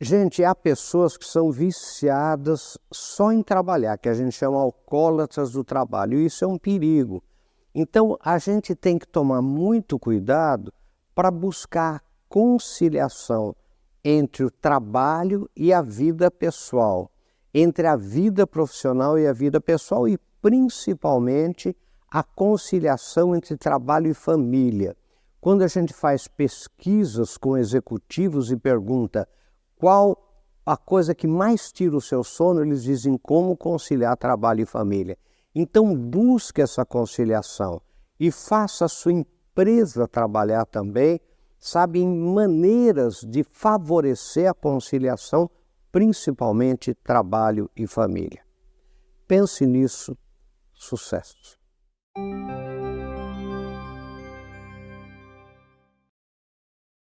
Gente, há pessoas que são viciadas só em trabalhar, que a gente chama alcoólatras do trabalho, e isso é um perigo. Então, a gente tem que tomar muito cuidado para buscar conciliação entre o trabalho e a vida pessoal, entre a vida profissional e a vida pessoal e principalmente a conciliação entre trabalho e família. Quando a gente faz pesquisas com executivos e pergunta qual a coisa que mais tira o seu sono, eles dizem como conciliar trabalho e família. Então busque essa conciliação e faça a sua empresa trabalhar também, sabe, em maneiras de favorecer a conciliação, principalmente trabalho e família. Pense nisso. Sucesso!